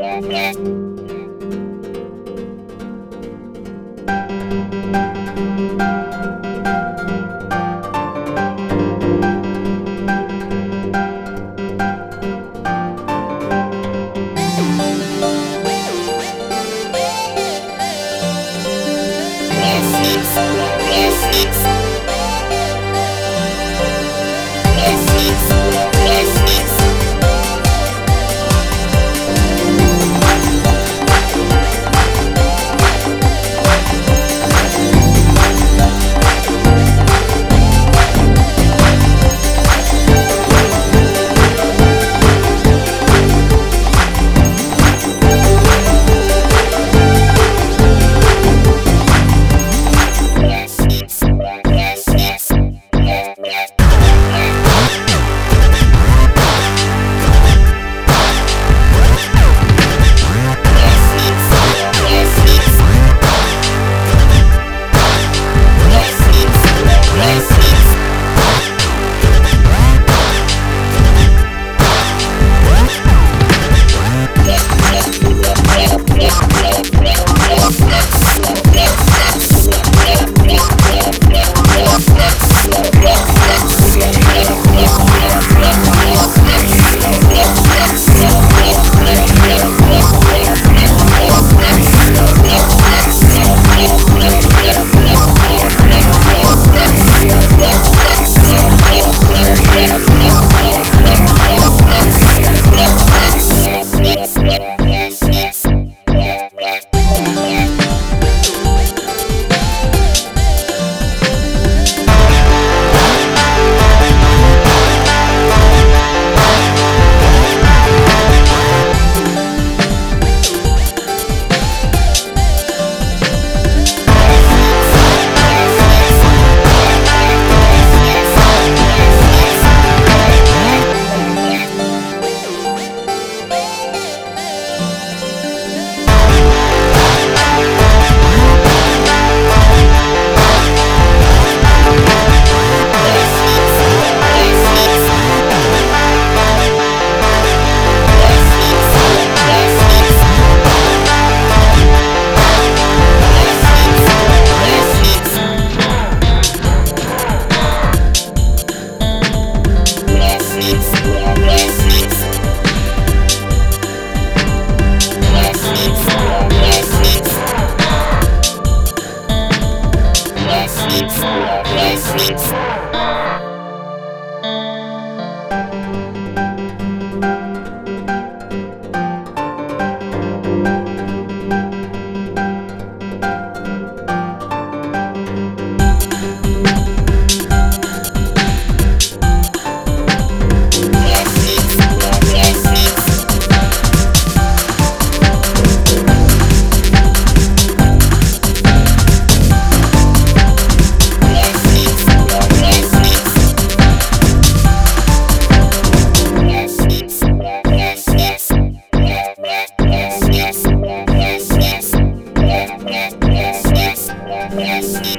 Yes. Gracias. Peace. Peace. Yes.